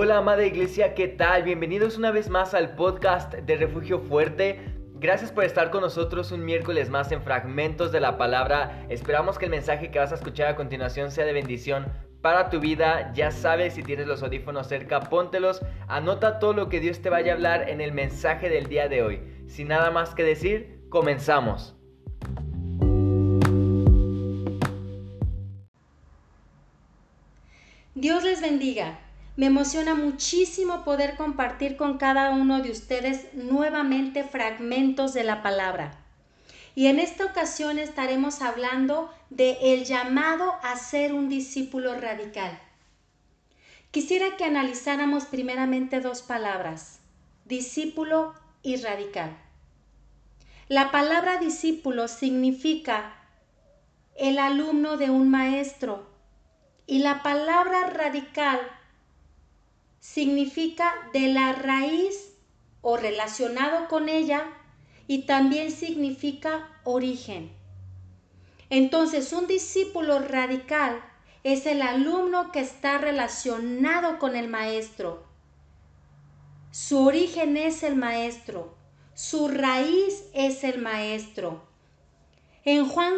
Hola amada iglesia, ¿qué tal? Bienvenidos una vez más al podcast de Refugio Fuerte. Gracias por estar con nosotros un miércoles más en Fragmentos de la Palabra. Esperamos que el mensaje que vas a escuchar a continuación sea de bendición para tu vida. Ya sabes, si tienes los audífonos cerca, póntelos. Anota todo lo que Dios te vaya a hablar en el mensaje del día de hoy. Sin nada más que decir, comenzamos. Dios les bendiga. Me emociona muchísimo poder compartir con cada uno de ustedes nuevamente fragmentos de la palabra. Y en esta ocasión estaremos hablando de el llamado a ser un discípulo radical. Quisiera que analizáramos primeramente dos palabras, discípulo y radical. La palabra discípulo significa el alumno de un maestro y la palabra radical significa de la raíz o relacionado con ella y también significa origen. Entonces, un discípulo radical es el alumno que está relacionado con el maestro. Su origen es el maestro, su raíz es el maestro. En Juan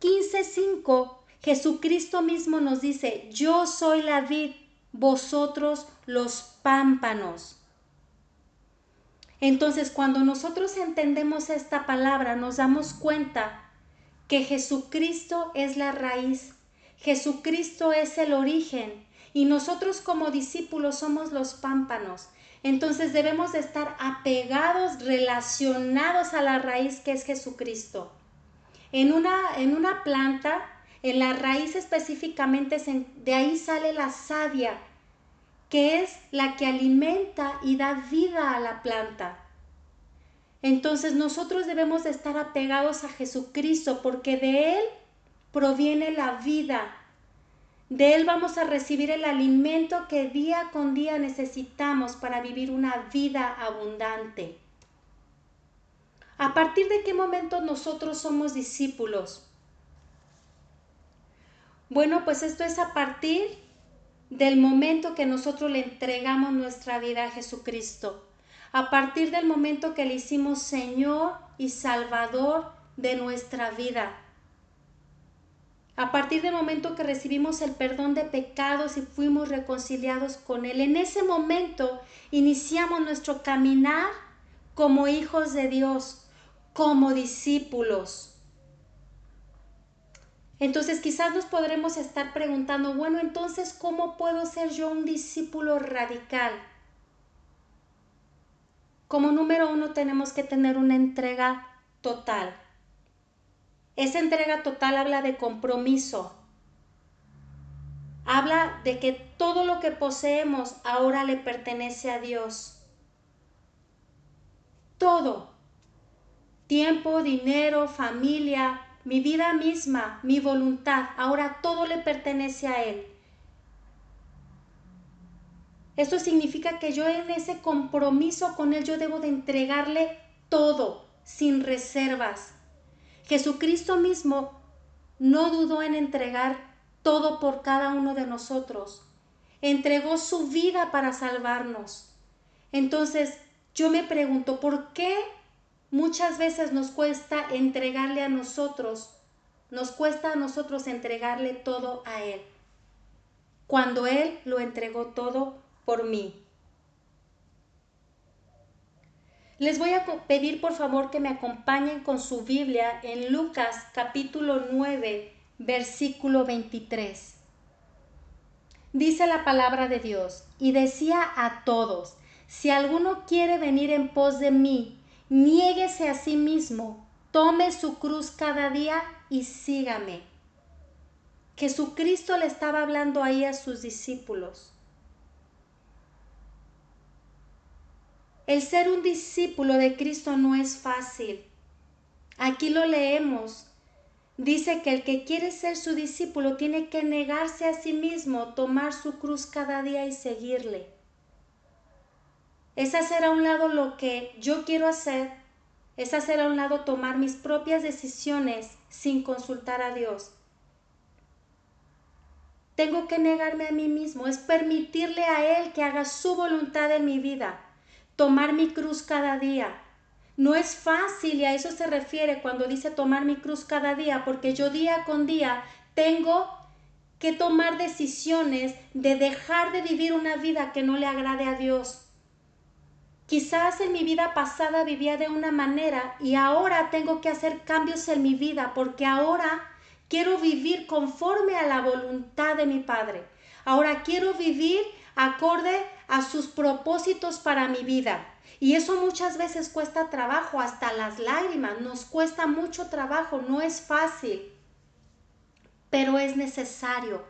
15:5, Jesucristo mismo nos dice, yo soy la vid vosotros los pámpanos. Entonces, cuando nosotros entendemos esta palabra, nos damos cuenta que Jesucristo es la raíz, Jesucristo es el origen y nosotros como discípulos somos los pámpanos. Entonces debemos de estar apegados, relacionados a la raíz que es Jesucristo. En una, en una planta, en la raíz específicamente, de ahí sale la savia, que es la que alimenta y da vida a la planta. Entonces nosotros debemos de estar apegados a Jesucristo porque de Él proviene la vida. De Él vamos a recibir el alimento que día con día necesitamos para vivir una vida abundante. ¿A partir de qué momento nosotros somos discípulos? Bueno, pues esto es a partir del momento que nosotros le entregamos nuestra vida a Jesucristo, a partir del momento que le hicimos Señor y Salvador de nuestra vida, a partir del momento que recibimos el perdón de pecados y fuimos reconciliados con Él, en ese momento iniciamos nuestro caminar como hijos de Dios, como discípulos. Entonces quizás nos podremos estar preguntando, bueno, entonces, ¿cómo puedo ser yo un discípulo radical? Como número uno tenemos que tener una entrega total. Esa entrega total habla de compromiso. Habla de que todo lo que poseemos ahora le pertenece a Dios. Todo. Tiempo, dinero, familia, mi vida misma, mi voluntad, ahora todo le pertenece a Él. Esto significa que yo en ese compromiso con Él yo debo de entregarle todo, sin reservas. Jesucristo mismo no dudó en entregar todo por cada uno de nosotros. Entregó su vida para salvarnos. Entonces, yo me pregunto, ¿por qué Muchas veces nos cuesta entregarle a nosotros, nos cuesta a nosotros entregarle todo a Él, cuando Él lo entregó todo por mí. Les voy a pedir por favor que me acompañen con su Biblia en Lucas capítulo 9, versículo 23. Dice la palabra de Dios, y decía a todos, si alguno quiere venir en pos de mí, niéguese a sí mismo, tome su cruz cada día y sígame. Jesucristo le estaba hablando ahí a sus discípulos. El ser un discípulo de Cristo no es fácil. Aquí lo leemos. Dice que el que quiere ser su discípulo tiene que negarse a sí mismo, tomar su cruz cada día y seguirle es hacer a un lado lo que yo quiero hacer, es hacer a un lado tomar mis propias decisiones sin consultar a Dios. tengo que negarme a mí mismo, es permitirle a Él que haga su voluntad en mi vida, tomar mi cruz cada día. No es fácil y a eso se refiere cuando dice tomar mi cruz cada día, porque yo día con día tengo que tomar decisiones de dejar de vivir una vida que no le agrade a Dios. Quizás en mi vida pasada vivía de una manera y ahora tengo que hacer cambios en mi vida porque ahora Quiero vivir conforme a la voluntad de mi Padre. Ahora quiero vivir acorde a sus propósitos para mi vida. Y eso muchas veces cuesta trabajo, hasta las lágrimas, nos cuesta mucho trabajo, no es fácil, pero es necesario.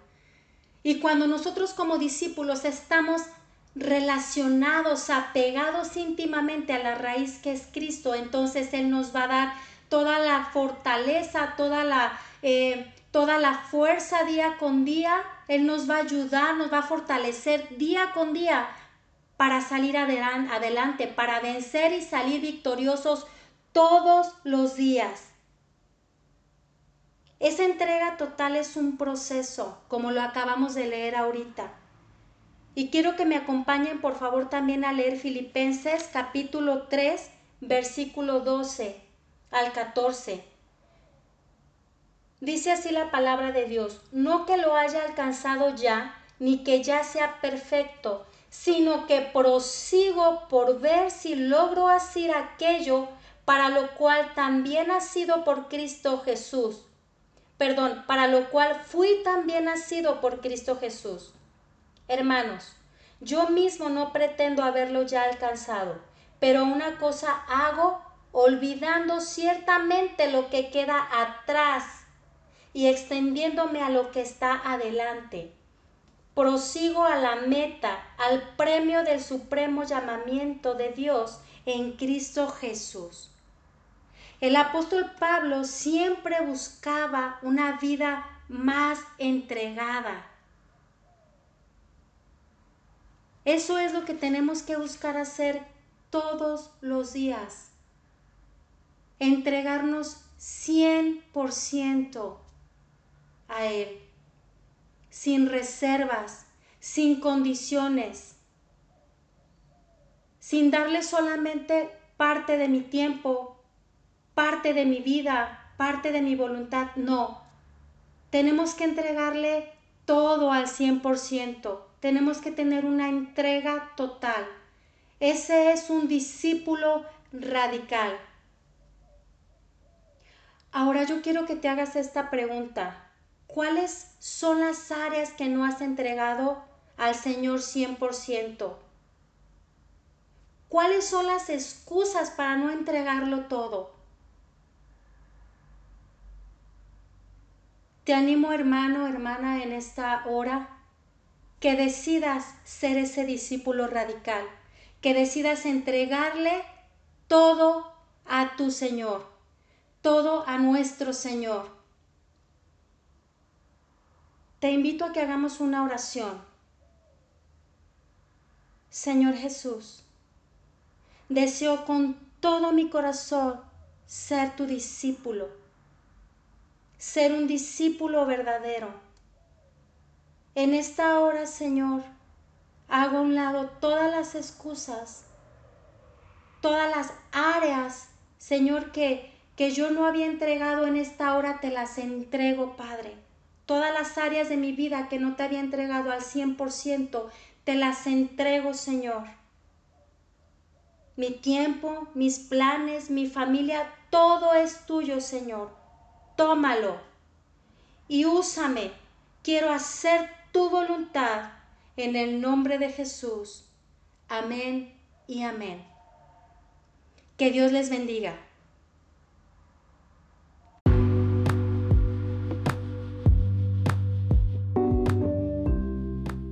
Y cuando nosotros como discípulos estamos relacionados, apegados íntimamente a la raíz que es Cristo, entonces Él nos va a dar toda la fortaleza, toda la, eh, toda la fuerza día con día. Él nos va a ayudar, nos va a fortalecer día con día para salir adelante, para vencer y salir victoriosos todos los días. Esa entrega total es un proceso, como lo acabamos de leer ahorita. Y quiero que me acompañen por favor también a leer Filipenses capítulo 3, versículo 12 al 14. Dice así la palabra de Dios, no que lo haya alcanzado ya, ni que ya sea perfecto, sino que prosigo por ver si logro hacer aquello para lo cual también ha sido por Cristo Jesús. Perdón, para lo cual fui también nacido por Cristo Jesús. Hermanos, yo mismo no pretendo haberlo ya alcanzado, pero una cosa hago olvidando ciertamente lo que queda atrás y extendiéndome a lo que está adelante. Prosigo a la meta, al premio del supremo llamamiento de Dios en Cristo Jesús. El apóstol Pablo siempre buscaba una vida más entregada. Eso es lo que tenemos que buscar hacer todos los días entregarnos 100% a Él, sin reservas, sin condiciones, sin darle solamente parte de mi tiempo, parte de mi vida, parte de mi voluntad. No, tenemos que entregarle todo al 100%. Tenemos que tener una entrega total. Ese es un discípulo radical. Ahora yo quiero que te hagas esta pregunta. ¿Cuáles son las áreas que no has entregado al Señor 100%? ¿Cuáles son las excusas para no entregarlo todo? Te animo hermano, hermana, en esta hora que decidas ser ese discípulo radical, que decidas entregarle todo a tu Señor todo a nuestro Señor. Te invito a que hagamos una oración. Señor Jesús, deseo con todo mi corazón ser tu discípulo, ser un discípulo verdadero. En esta hora, Señor, hago a un lado todas las excusas, todas las áreas, Señor, que que yo no había entregado en esta hora, te las entrego, Padre. Todas las áreas de mi vida que no te había entregado al 100%, te las entrego, Señor. Mi tiempo, mis planes, mi familia, todo es tuyo, Señor. Tómalo y úsame. Quiero hacer tu voluntad en el nombre de Jesús. Amén y amén. Que Dios les bendiga.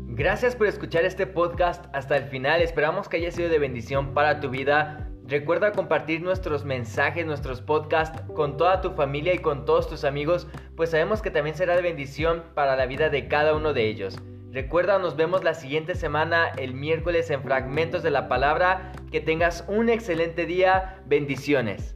Gracias por escuchar este podcast hasta el final. Esperamos que haya sido de bendición para tu vida. Recuerda compartir nuestros mensajes, nuestros podcasts con toda tu familia y con todos tus amigos, pues sabemos que también será de bendición para la vida de cada uno de ellos. Recuerda, nos vemos la siguiente semana, el miércoles, en Fragmentos de la Palabra. Que tengas un excelente día. Bendiciones.